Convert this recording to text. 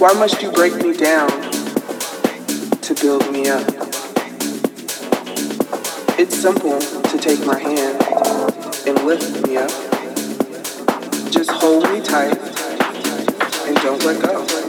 Why must you break me down to build me up? It's simple to take my hand and lift me up. Just hold me tight and don't let go.